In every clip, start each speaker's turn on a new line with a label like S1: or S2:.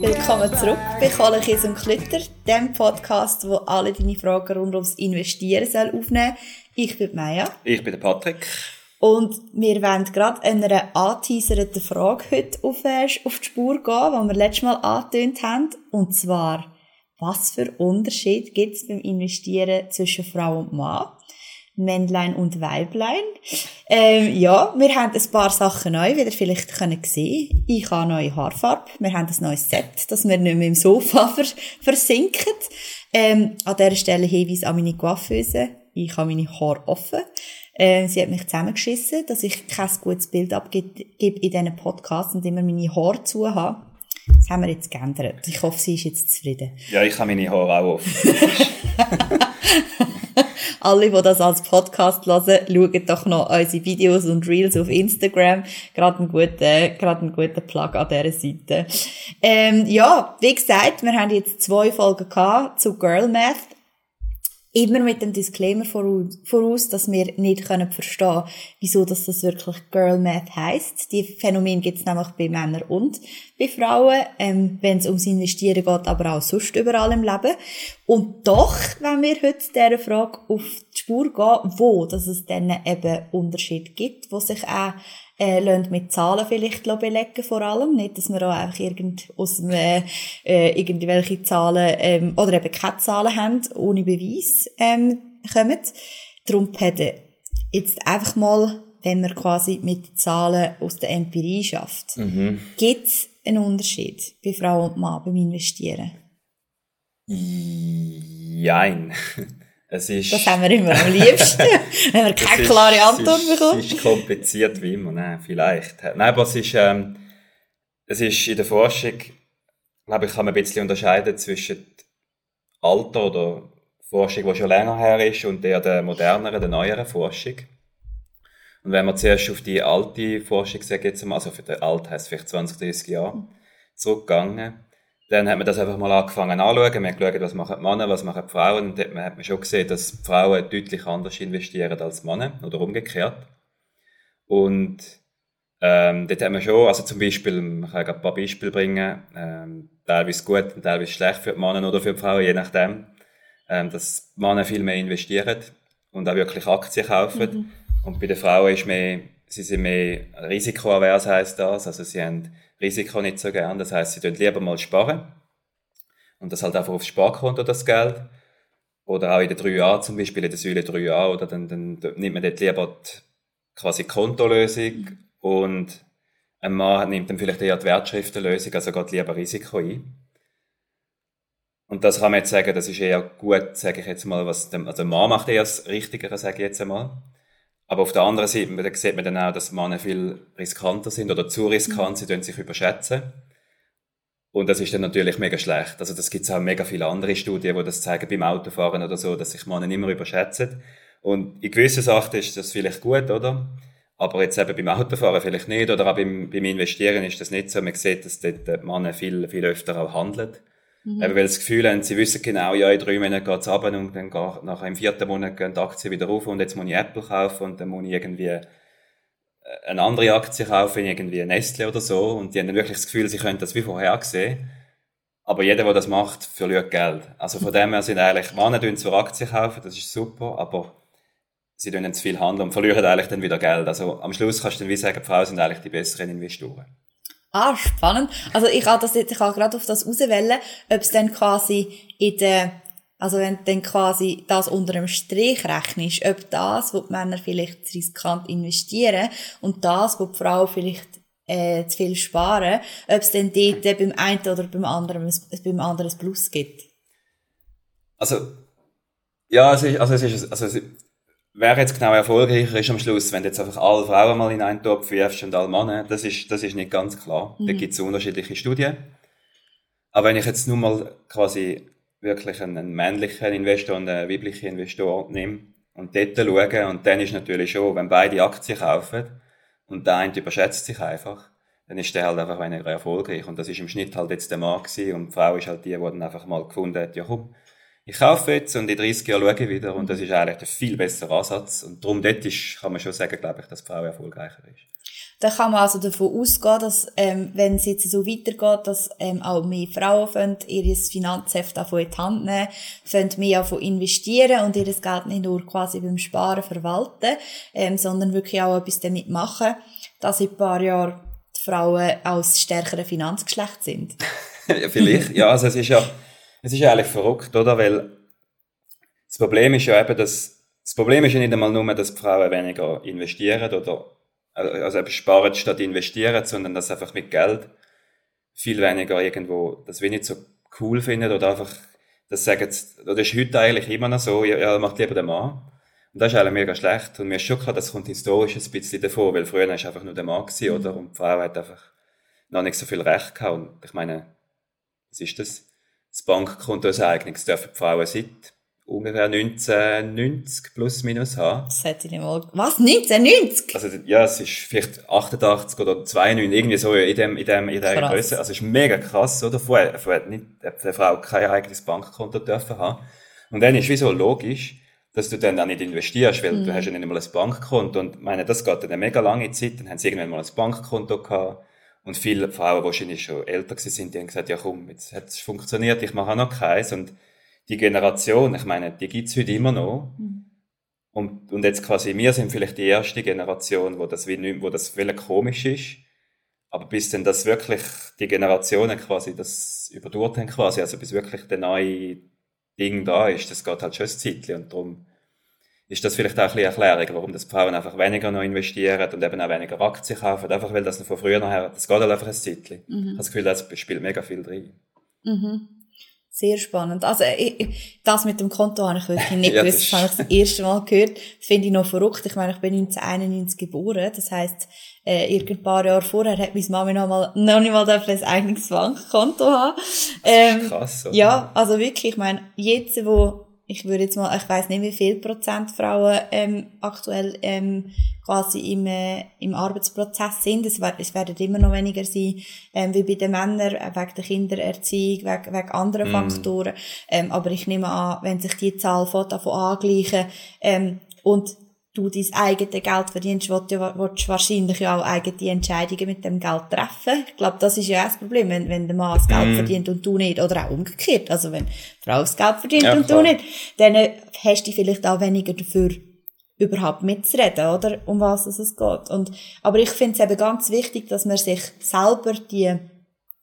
S1: Willkommen zurück bei Kohle, Käse und Klitter, dem Podcast, wo alle deine Fragen rund ums Investieren soll aufnehmen Ich bin Maya.
S2: Ich bin der Patrick.
S1: Und wir wollen gerade einer anteaserten Frage heute auf, äh, auf die Spur gehen, die wir letztes Mal angetönt haben. Und zwar, was für Unterschied gibt es beim Investieren zwischen Frau und Mann? Männlein und Weiblein. Ähm, ja, wir haben ein paar Sachen neu, wie ihr vielleicht können sehen Ich habe neue Haarfarbe. Wir haben ein neues Set, dass wir nicht mehr im Sofa vers versinken. Ähm, an dieser Stelle Hinweis an meine Coiffeuse. Ich habe meine Haare offen. Ähm, sie hat mich zusammengeschissen, dass ich kein gutes Bild abgebe in diesen Podcasts und immer meine Haare zu habe. Das haben wir jetzt geändert. Ich hoffe, sie ist jetzt zufrieden.
S2: Ja, ich habe meine Haare auch offen.
S1: Alle, die das als Podcast hören, schauen doch noch unsere Videos und Reels auf Instagram. Gerade ein guter, gerade ein guter Plug an dieser Seite. Ähm, ja, wie gesagt, wir haben jetzt zwei Folgen gehabt zu Girl Math immer mit dem Disclaimer voraus, dass wir nicht können verstehen wieso dass das wirklich Girl Math heisst. Die Phänomen gibt es nämlich bei Männern und bei Frauen, ähm, wenn es ums Investieren geht, aber auch sonst überall im Leben. Und doch, wenn wir heute dieser Frage auf die Spur gehen, wo dass es dann eben Unterschied gibt, wo sich auch äh, mit Zahlen vielleicht belegen vor allem. Nicht, dass wir auch einfach irgend aus dem, äh, äh, irgendwelche Zahlen ähm, oder eben keine Zahlen haben, ohne Beweis ähm, kommen. Darum jetzt einfach mal, wenn man quasi mit Zahlen aus der Empirie schafft, mhm. gibt es einen Unterschied bei Frau und Mann beim Investieren?
S2: Jein. Es ist,
S1: das haben wir immer am liebsten, wenn wir keine klare Antwort bekommen.
S2: Es ist kompliziert wie immer, nein, vielleicht. Nein, aber es ist, ähm, es ist in der Forschung, glaube ich, kann man ein bisschen unterscheiden zwischen alter oder Forschung, die schon länger her ist, und der, der moderneren, der neueren Forschung. Und wenn man zuerst auf die alte Forschung, sage jetzt mal, also für den alt heisst vielleicht 20, 30 Jahre, zurückgegangen, dann hat man das einfach mal angefangen anzuschauen. Man hat geschaut, was machen die Männer, was machen die Frauen. Und dann hat man schon gesehen, dass die Frauen deutlich anders investieren als die Männer oder umgekehrt. Und ähm, dort haben wir schon, also zum Beispiel, man kann ein paar Beispiele bringen, ähm, teilweise gut und teilweise schlecht für die Männer oder für die Frauen, je nachdem, ähm, dass die Männer viel mehr investieren und auch wirklich Aktien kaufen. Mhm. Und bei den Frauen ist mehr, sie sind mehr risikoavers, heisst das. Also sie haben Risiko nicht so gern. Das heißt, sie tun lieber mal sparen. Und das halt einfach aufs Sparkonto, das Geld. Oder auch in drei Jahren, zum Beispiel in der Säule drei Jahre, oder dann, dann, nimmt man dort lieber die, quasi Kontolösung und ein Mann nimmt dann vielleicht eher die Wertschriftenlösung, also geht lieber Risiko ein. Und das kann man jetzt sagen, das ist eher gut, sage ich jetzt mal, was der, also der Mann macht eher das Richtigere, sage ich jetzt einmal. Aber auf der anderen Seite da sieht man dann auch, dass Männer viel riskanter sind oder zu riskant, mhm. sie tun sich überschätzen. Und das ist dann natürlich mega schlecht. Also das gibt es auch mega viele andere Studien, die das zeigen beim Autofahren oder so, dass sich Männer immer überschätzen. Und in gewissen Sachen ist das vielleicht gut, oder? Aber jetzt eben beim Autofahren vielleicht nicht, oder auch beim, beim Investieren ist das nicht so. Man sieht, dass dort Männer viel, viel öfter auch handeln. Mhm. Eben, weil das Gefühl haben, sie wissen genau, ja, in drei Monaten geht's runter und dann geht, nachher im vierten Monat gehen die Aktien wieder rauf und jetzt muss ich Apple kaufen und dann muss ich irgendwie äh, eine andere Aktie kaufen, irgendwie Nestle oder so und die haben dann wirklich das Gefühl, sie können das wie vorher sehen. Aber jeder, der das macht, verliert Geld. Also von dem her sind eigentlich, Männer tun zwar Aktien kaufen, das ist super, aber sie tun zu viel handeln und verlieren eigentlich dann wieder Geld. Also am Schluss kannst du dann wie sagen, die Frauen sind eigentlich die besseren Investoren.
S1: Ah, spannend. Also ich habe das jetzt, ich habe gerade auf das auswählen, ob es dann quasi in der, also wenn dann quasi das unter einem Strich rechnest, ob das, wo die Männer vielleicht riskant investieren und das, wo die Frauen vielleicht äh, zu viel sparen, ob es dann dort beim einen oder beim anderen, beim anderen Plus gibt.
S2: Also, ja, es ist, also es ist, also es, wer jetzt genau erfolgreicher ist am Schluss, wenn du jetzt einfach alle Frauen mal in einen Topf wirfst und alle Männer, das ist, das ist nicht ganz klar. Mhm. Da gibt es unterschiedliche Studien. Aber wenn ich jetzt nur mal quasi wirklich einen, männlichen Investor und einen weiblichen Investor nehme und dort schaue, und dann ist natürlich schon, wenn beide Aktien kaufen und der eine überschätzt sich einfach, dann ist der halt einfach weniger erfolgreich. Und das ist im Schnitt halt jetzt der Mann gewesen und die Frau ist halt die, die dann einfach mal gefunden hat, ja komm, ich kaufe jetzt und in 30 Jahren schaue ich wieder und das ist eigentlich ein viel besserer Ansatz und darum dort ist, kann man schon sagen, glaube ich, dass die Frau erfolgreicher ist.
S1: Da kann man also davon ausgehen, dass, ähm, wenn es jetzt so weitergeht, dass ähm, auch mehr Frauen ihr Finanzheft davon in die Hand nehmen, können mehr davon investieren und ihr Geld nicht nur quasi beim Sparen verwalten, ähm, sondern wirklich auch etwas damit machen, dass in ein paar Jahren die Frauen aus stärkeren Finanzgeschlecht sind.
S2: ja, vielleicht, ja, also es ist ja, es ist ja eigentlich verrückt, oder? Weil das Problem ist ja eben, dass das Problem ist ja nicht einmal nur, dass die Frauen weniger investieren oder also eben sparen statt investieren, sondern dass einfach mit Geld viel weniger irgendwo das wenig so cool finden oder einfach das sagen, das ist heute eigentlich immer noch so, ja, macht lieber der Mann. Und das ist eigentlich mega schlecht. Und mir ist schon klar, das kommt historisch ein bisschen davor, weil früher war es einfach nur der Mann gewesen, oder? Und die Frau hat einfach noch nicht so viel Recht gehabt. Und ich meine, was ist das? Das Bankkonto als Eignungs dürfen die Frauen seit ungefähr 1990 plus minus haben.
S1: Das hätte ich nicht mal. Was? 1990?
S2: Also, ja, es ist vielleicht 88 oder 92, irgendwie so in dem, in dem, in der Größe. Also, es ist mega krass, oder? Vorher, vorher hat nicht, eine Frau kein eigenes Bankkonto dürfen haben. Und dann ist wieso logisch, dass du dann auch nicht investierst, weil mm. du mhm. hast ja nicht einmal ein Bankkonto. Und meine, das geht dann eine mega lange Zeit. Dann haben sie irgendwann mal ein Bankkonto gehabt. Und viele Frauen, die wahrscheinlich schon älter sind, die haben gesagt, ja komm, jetzt hat es funktioniert, ich mache auch noch keins. Und die Generation, ich meine, die gibt's heute immer noch. Mhm. Und, und jetzt quasi, wir sind vielleicht die erste Generation, wo das, wie nicht, wo das wirklich komisch ist. Aber bis denn das wirklich die Generationen quasi das überdauert haben quasi, also bis wirklich der neue Ding da ist, das geht halt schon ein Zeitchen und darum ist das vielleicht auch ein bisschen Erklärung, warum das Frauen einfach weniger noch investieren und eben auch weniger Aktien kaufen, einfach weil das noch von früher nachher, das geht halt einfach ein Zeitchen. Mhm. Ich habe das Gefühl, das spielt mega viel drin.
S1: Mhm. Sehr spannend. Also, ich, das mit dem Konto habe ich wirklich nicht ja, gewusst. Das habe ich das erste Mal gehört. Finde ich noch verrückt. Ich meine, ich bin 1991 geboren. Das heisst, äh, irgendein paar Jahre vorher hat meine Mama noch, mal, noch nicht mal ein eigenes Bankkonto haben. Ähm, krass, oder? Ja, also wirklich, ich meine, jetzt, wo ich würde jetzt mal, ich weiß nicht, wie viel Prozent Frauen ähm, aktuell ähm, quasi im, äh, im Arbeitsprozess sind. Es, wird, es werden immer noch weniger sein ähm, wie bei den Männern, äh, wegen der Kindererziehung, wegen, wegen anderen mm. Faktoren. Ähm, aber ich nehme an, wenn sich die Zahl von davon angleichen ähm, und du dein eigenes Geld verdienst, willst du wahrscheinlich ja auch eigene Entscheidungen mit dem Geld treffen. Ich glaube, das ist ja auch das Problem, wenn, wenn der Mann das Geld mm. verdient und du nicht. Oder auch umgekehrt. Also wenn die Frau das Geld verdient ja, und klar. du nicht, dann hast du vielleicht auch weniger dafür überhaupt mitzureden, oder? Um was es geht. Und, aber ich finde es eben ganz wichtig, dass man sich selber die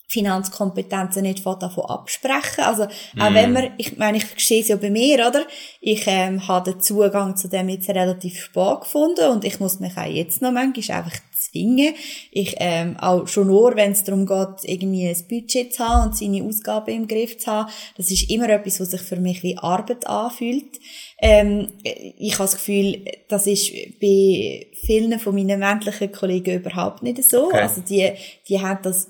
S1: Finanzkompetenzen nicht von davon absprechen. Also, auch mm. wenn man, ich meine, ich sehe es ja bei mir, oder? Ich, ähm, habe den Zugang zu dem jetzt relativ spät gefunden und ich muss mich auch jetzt noch manchmal einfach zwingen. Ich, ähm, auch schon nur, wenn es darum geht, irgendwie ein Budget zu haben und seine Ausgaben im Griff zu haben, das ist immer etwas, was sich für mich wie Arbeit anfühlt. Ähm, ich habe das Gefühl, das ist bei vielen von meinen männlichen Kollegen überhaupt nicht so. Okay. Also die, die haben das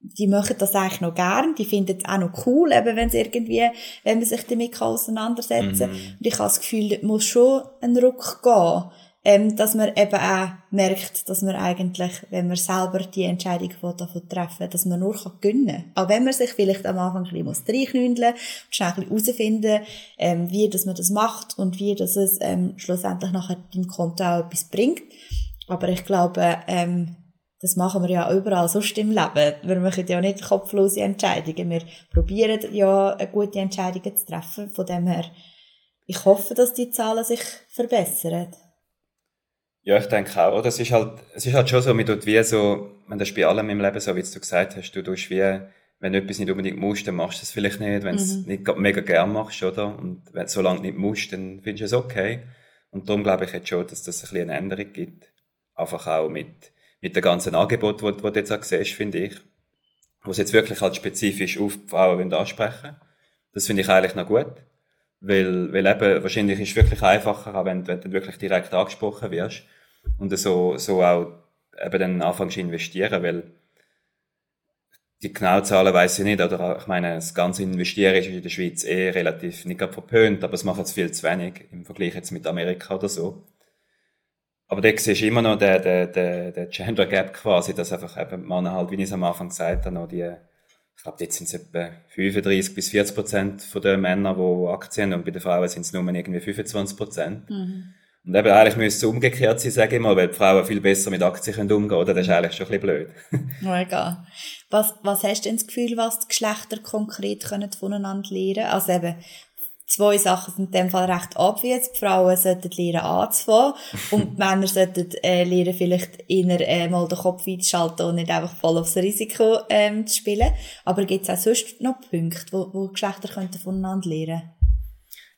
S1: die machen das eigentlich noch gern, die finden es auch noch cool, eben wenn es irgendwie, wenn man sich damit auseinandersetzen kann. Mhm. Und ich habe das Gefühl, es muss schon ein Ruck gehen, ähm, dass man eben auch merkt, dass man eigentlich, wenn man selber die Entscheidung davon treffen dass man nur gewinnen kann. Auch wenn man sich vielleicht am Anfang ein bisschen reinknündeln muss und schnell herausfinden ähm, wie dass man das macht und wie dass es ähm, schlussendlich nachher dem Konto auch etwas bringt. Aber ich glaube, ähm, das machen wir ja überall sonst im Leben. Wir machen ja nicht kopflose Entscheidungen. Wir probieren ja gute Entscheidungen zu treffen. Von dem her, ich hoffe, dass die Zahlen sich verbessern.
S2: Ja, ich denke auch. Oder? Es ist halt, es ist halt schon so, man tut wie so, wenn das bei allem im Leben so, wie du gesagt hast, du tust wie, wenn du etwas nicht unbedingt musst, dann machst du es vielleicht nicht. Wenn du es mhm. nicht mega gern machst, oder? Und wenn du so lange nicht musst, dann findest du es okay. Und darum glaube ich jetzt schon, dass das ein bisschen eine Änderung gibt. Einfach auch mit, mit dem ganzen Angebot, das du jetzt auch siehst, finde ich, wo es jetzt wirklich halt spezifisch auf Frauen ansprechen Das finde ich eigentlich noch gut. Weil, weil eben, wahrscheinlich ist es wirklich einfacher, auch wenn, wenn du wirklich direkt angesprochen wirst. Und so, so auch eben dann anfängst zu investieren, weil die genauen Zahlen weiß ich nicht, oder ich meine, das ganze Investieren ist in der Schweiz eh relativ nicht verpönt, aber es macht jetzt viel zu wenig im Vergleich jetzt mit Amerika oder so. Aber da siehst du immer noch den, den, den, den Gender Gap quasi, dass einfach eben Männer halt, wie ich es am Anfang gesagt habe, noch die, ich glaube, jetzt sind es etwa 35 bis 40 Prozent von den Männern, die Aktien haben, und bei den Frauen sind es nur irgendwie 25 Prozent. Mhm. Und eben eigentlich müsste es umgekehrt sein, sage ich mal, weil die Frauen viel besser mit Aktien können umgehen können, oder? Das ist eigentlich schon ein bisschen blöd.
S1: Mega. Was, was hast du denn das Gefühl, was die Geschlechter konkret können voneinander lernen? Also eben, zwei Sachen sind in dem Fall recht obvious. Die Frauen sollten lernen anzufangen und die Männer sollten äh, lernen, vielleicht eher äh, mal den Kopf einzuschalten und nicht einfach voll aufs Risiko ähm, zu spielen. Aber gibt es auch sonst noch Punkte, wo, wo Geschlechter könnten voneinander lernen?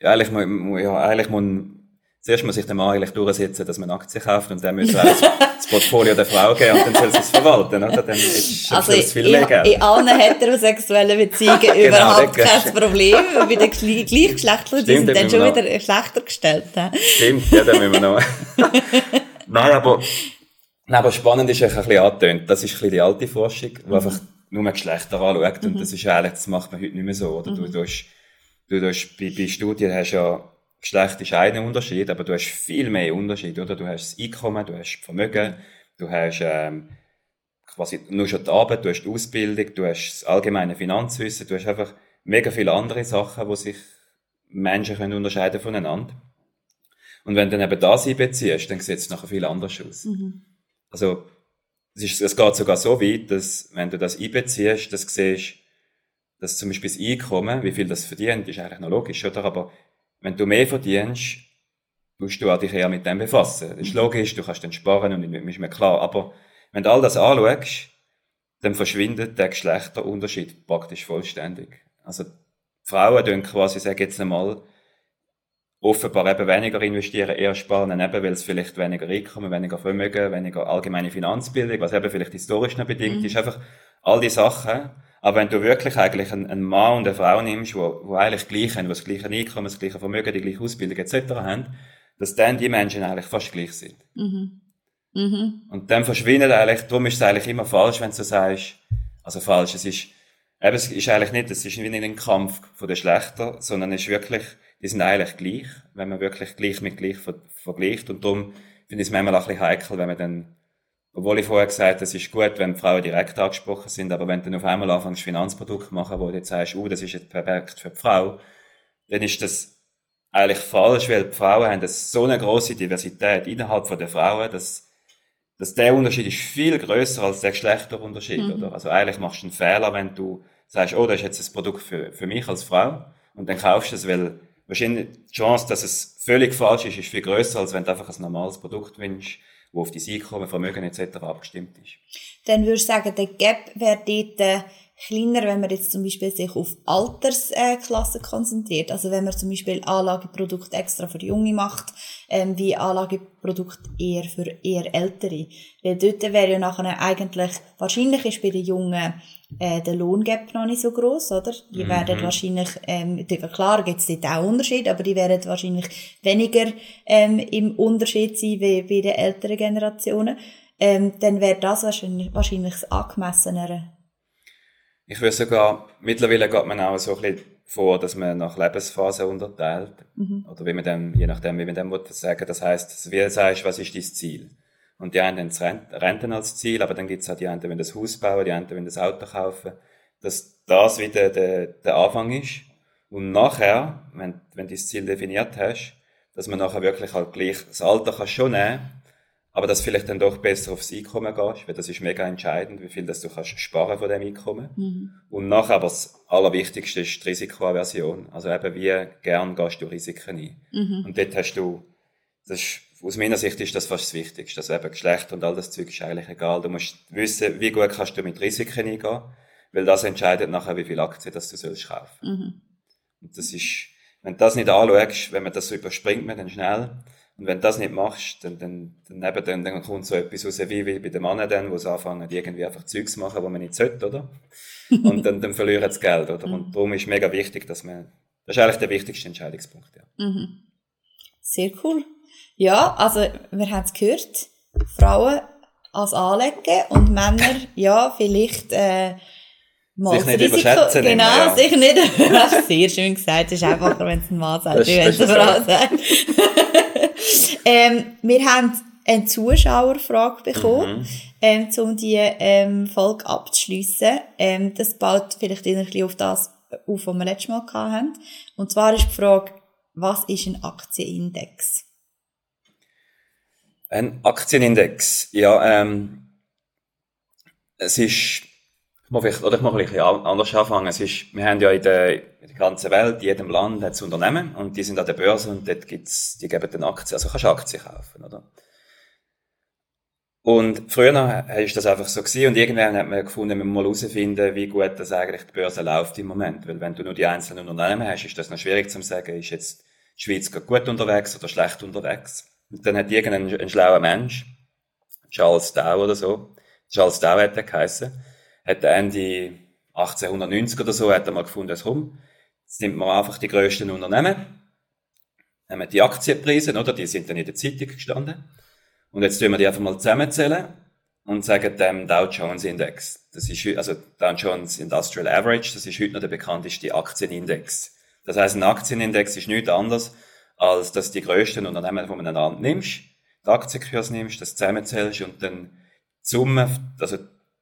S2: Ja, eigentlich, ja, eigentlich muss Zuerst muss sich der Mann eigentlich durchsetzen, dass man Aktien kauft und dann muss er das Portfolio der Frau geben und dann soll sie es verwalten, oder? Dann ist
S1: also viel in, mehr Geld. in allen heterosexuellen Beziehungen genau, überhaupt kein Problem. Bei den Gleichgeschlechtlichen sind dann schon wieder schlechter gestellt.
S2: Stimmt, ja, dann müssen wir noch. Nein, aber, nein, aber spannend ist ein bisschen angetönt. Das ist ein bisschen die alte Forschung, die mhm. einfach nur Geschlechter anschaut und mhm. das ist eigentlich, das macht man heute nicht mehr so, oder? Du, mhm. du, hast, du hast, bei, bei Studien hast ja Geschlecht ist ein Unterschied, aber du hast viel mehr Unterschied, oder? Du hast das Einkommen, du hast Vermögen, du hast ähm, quasi nur schon die Arbeit, du hast die Ausbildung, du hast das allgemeine Finanzwissen, du hast einfach mega viele andere Sachen, wo sich Menschen können unterscheiden voneinander. Und wenn du dann eben das einbeziehst, dann sieht es nachher viel anders aus. Mhm. Also, es, ist, es geht sogar so weit, dass, wenn du das einbeziehst, dass du siehst, dass zum Beispiel das Einkommen, wie viel das verdient, ist eigentlich noch logisch, oder? Aber wenn du mehr verdienst, musst du dich eher mit dem befassen. Das ist logisch, du kannst dann sparen und ist mir klar. Aber wenn du all das anschaust, dann verschwindet der Geschlechterunterschied praktisch vollständig. Also, Frauen tun quasi, sag jetzt einmal, offenbar eben weniger investieren, eher sparen, eben weil es vielleicht weniger Einkommen, weniger Vermögen, weniger allgemeine Finanzbildung, was eben vielleicht historisch noch bedingt mhm. ist, einfach all die Sachen, aber wenn du wirklich eigentlich einen, einen Mann und eine Frau nimmst, wo, wo eigentlich gleich haben, die das gleiche Einkommen, das gleiche Vermögen, die gleiche Ausbildung etc. haben, dass dann die Menschen eigentlich fast gleich sind. Mhm. Mhm. Und dann verschwindet eigentlich, darum ist es eigentlich immer falsch, wenn du so sagst, also falsch, es ist, eben, es ist eigentlich nicht, es ist nicht ein Kampf von den Schlechter, sondern es ist wirklich, die sind eigentlich gleich, wenn man wirklich gleich mit gleich ver vergleicht und darum finde ich es manchmal auch ein bisschen heikel, wenn man dann obwohl ich vorher gesagt habe, es ist gut, wenn Frauen direkt angesprochen sind, aber wenn du dann auf einmal anfängst, Finanzprodukte machen, wo du jetzt sagst, oh, das ist jetzt perfekt für die Frau, dann ist das eigentlich falsch, weil die Frauen haben so eine große Diversität innerhalb von der Frauen, dass, dass der Unterschied ist viel größer als der Geschlechterunterschied, mhm. oder? Also eigentlich machst du einen Fehler, wenn du sagst, oh, das ist jetzt ein Produkt für, für mich als Frau, und dann kaufst du es, weil wahrscheinlich die Chance, dass es völlig falsch ist, ist viel größer, als wenn du einfach ein normales Produkt wünschst wo auf dein Einkommen, Vermögen etc. abgestimmt ist.
S1: Dann würde ich sagen, der Gap wäre dort äh, kleiner, wenn man jetzt zum Beispiel sich auf Altersklassen konzentriert. Also wenn man zum Beispiel Anlageprodukte extra für Junge macht, ähm, wie Anlageprodukte eher für eher Ältere. Weil dort wäre ja nachher eigentlich, wahrscheinlich ist bei den Jungen äh, der Lohngap noch nicht so groß, oder? Die mhm. werden wahrscheinlich, ähm, klar gibt es dort auch Unterschiede, aber die werden wahrscheinlich weniger ähm, im Unterschied sein wie bei den älteren Generationen. Ähm, dann wäre das wahrscheinlich, wahrscheinlich das angemessenere.
S2: Ich würde sogar, mittlerweile geht man auch so ein bisschen vor, dass man nach Lebensphasen unterteilt. Mhm. Oder wie man dann, je nachdem, wie man dann sagen Das heisst, wie sagst, was ist dein Ziel? Und die einen haben das Renten als Ziel, aber dann gibt es auch die einen, die das Haus bauen, die einen, die das Auto kaufen. Dass das wieder der, der Anfang ist. Und nachher, wenn, wenn du das Ziel definiert hast, dass man nachher wirklich halt gleich, das Alter kannst schon nehmen, aber dass vielleicht dann doch besser aufs Einkommen gehst, weil das ist mega entscheidend, wie viel das du kannst sparen von dem Einkommen. Mhm. Und nachher aber das Allerwichtigste ist die Risikoaversion. Also eben, wie gern gehst du Risiken ein. Mhm. Und dort hast du, das ist aus meiner Sicht ist das fast das Wichtigste. Also eben Geschlecht und all das Zeug ist eigentlich egal. Du musst wissen, wie gut kannst du mit Risiken eingehen, weil das entscheidet nachher, wie viel Aktien das du sollst kaufen. Mhm. Und das ist, wenn du das nicht anschaust, wenn man das so überspringt man dann schnell, und wenn du das nicht machst, dann, dann, dann, eben, dann, dann kommt so etwas raus wie, wie bei den Männern dann, wo sie anfangen, irgendwie einfach Zeugs zu machen, wo man nicht sollte, oder? Und dann, dann verlieren sie das Geld, oder? Und mhm. darum ist mega wichtig, dass man, das ist eigentlich der wichtigste Entscheidungspunkt, ja. Mhm.
S1: Sehr cool. Ja, also wir haben es gehört, Frauen als Anlegen und Männer, ja, vielleicht äh,
S2: mal sich nicht Risiko, überschätzen.
S1: Genau, ja. sich nicht. Sehr schön gesagt, es ist einfacher, wenn es ein Mann sagt, wie wenn es eine Frau sagt. ähm, wir haben eine Zuschauerfrage bekommen, mhm. ähm, um die ähm, Folge abzuschliessen. Ähm, das baut vielleicht ein bisschen auf das auf, was wir letztes Mal hatten. Und zwar ist die Frage, was ist ein Aktienindex?
S2: Ein Aktienindex, ja, ähm, es ist, ich muss vielleicht, oder ich muss ein bisschen anders anfangen. Es ist, wir haben ja in der, in der ganzen Welt, in jedem Land hat es Unternehmen und die sind an der Börse und dort gibt's, die geben dann Aktien, also kannst du Aktien kaufen, oder? Und früher war das einfach so gewesen und irgendwann hat man gefunden, man muss herausfinden, wie gut das eigentlich die Börse läuft im Moment. Weil wenn du nur die einzelnen Unternehmen hast, ist das noch schwierig zu sagen, ist jetzt die Schweiz gut unterwegs oder schlecht unterwegs. Und dann hat irgendein ein schlauer Mensch, Charles Dow oder so, Charles Dow hat er geheissen, hat Ende 1890 oder so, hat er mal gefunden, rum. Jetzt nimmt man einfach die grössten Unternehmen, nehmen die Aktienpreise, oder? Die sind dann in der Zeitung gestanden und jetzt tun wir die einfach mal zusammenzählen und sagen dem Dow Jones Index. Das ist, also Dow Jones Industrial Average, das ist heute noch der bekannteste Aktienindex. Das heißt, ein Aktienindex ist nichts anderes, als dass die grössten Unternehmen von einem Land nimmst, den Aktienkurs nimmst, das zusammenzählst und dann die Summe, also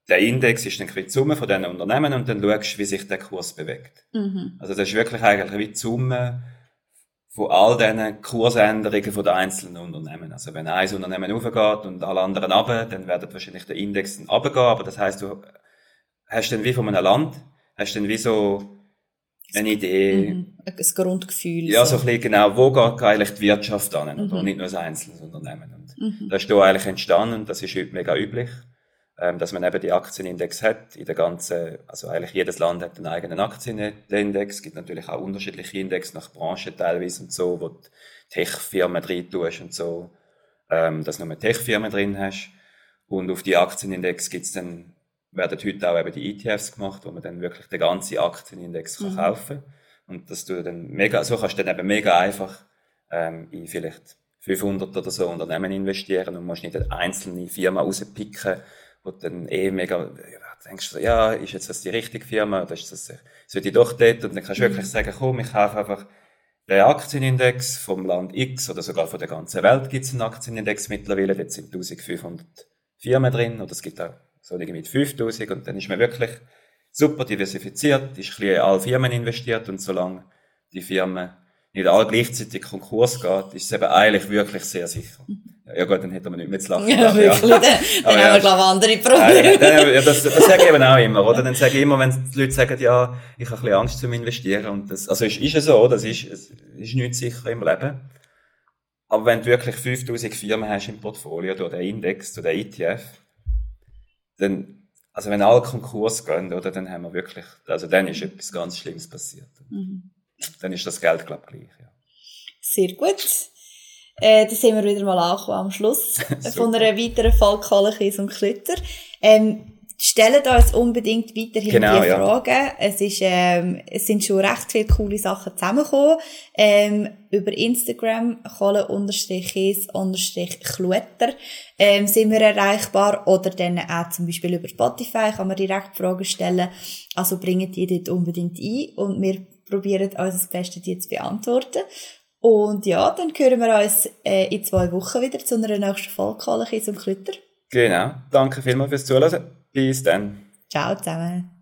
S2: der Index ist dann die Summe von diesen Unternehmen und dann schaust, wie sich der Kurs bewegt. Mhm. Also das ist wirklich eigentlich wie die Summe von all diesen Kursänderungen von den einzelnen Unternehmen. Also wenn ein Unternehmen aufgeht und alle anderen runter, dann wird wahrscheinlich der Index dann runtergehen, aber das heißt, du hast dann wie von einem Land, hast dann wie so eine Idee.
S1: Mhm. Ein Grundgefühl.
S2: Ja, so, so ein bisschen genau, wo geht eigentlich die Wirtschaft an, mhm. und nicht nur ein einzelnes Unternehmen. Und mhm. das ist da eigentlich entstanden, das ist heute mega üblich ähm, dass man eben die Aktienindex hat in der ganzen, also eigentlich jedes Land hat einen eigenen Aktienindex, es gibt natürlich auch unterschiedliche Index nach Branche teilweise und so, wo du Tech-Firmen drin tust und so, ähm, dass du nur Tech-Firmen drin hast. Und auf die Aktienindex gibt's dann, werden heute auch eben die ETFs gemacht, wo man dann wirklich den ganzen Aktienindex mhm. kann kaufen Und dass du dann mega, so kannst du dann eben mega einfach ähm, in vielleicht 500 oder so Unternehmen investieren und musst nicht eine einzelne Firma rauspicken, wo du dann eh mega, denkst du, ja, ist jetzt das die richtige Firma oder ist das, sollte ich doch dort? Und dann kannst du mhm. wirklich sagen, komm, ich kaufe einfach den Aktienindex vom Land X oder sogar von der ganzen Welt gibt es einen Aktienindex mittlerweile, dort sind 1500 Firmen drin oder es gibt auch so mit 5000 und dann ist man wirklich super diversifiziert, ist ein bisschen in alle Firmen investiert und solange die Firmen nicht alle gleichzeitig Konkurs geht, ist es eben eigentlich wirklich sehr sicher. Ja gut, dann hätte man nicht mehr zu lachen.
S1: Ja, wirklich. Ja. Dann, haben wir, glaube andere
S2: Probleme. Ja, ja, das, das sage ich eben auch immer, oder? Dann sage ich immer, wenn die Leute sagen, ja, ich habe ein bisschen Angst zum Investieren. Und das, also ist, ist es so, das ist, es ist nicht sicher im Leben. Aber wenn du wirklich 5000 Firmen hast im Portfolio, durch den Index, durch den ETF, dann, also wenn alle Konkurs gehen, oder, dann haben wir wirklich, also dann ist etwas ganz Schlimmes passiert. Mhm. Dann ist das Geld, glaube ich, gleich, ja.
S1: Sehr gut. Äh, da sind wir wieder mal angekommen am Schluss von einer weiteren Folge Kohlenkies und Klütter. Ähm, stellt uns unbedingt weiterhin genau, die Fragen. Ja. Es, ist, ähm, es sind schon recht viele coole Sachen zusammengekommen. Ähm, über Instagram, kohle-kies-kluetter, ähm, sind wir erreichbar. Oder dann auch zum Beispiel über Spotify kann man direkt Fragen stellen. Also bringen die dort unbedingt ein und wir probieren uns das Beste, die zu beantworten. Und ja, dann hören wir uns äh, in zwei Wochen wieder zu einer nächsten Folge Kies und Klütter.
S2: Genau. Danke vielmals fürs Zuhören. Bis dann.
S1: Ciao zusammen.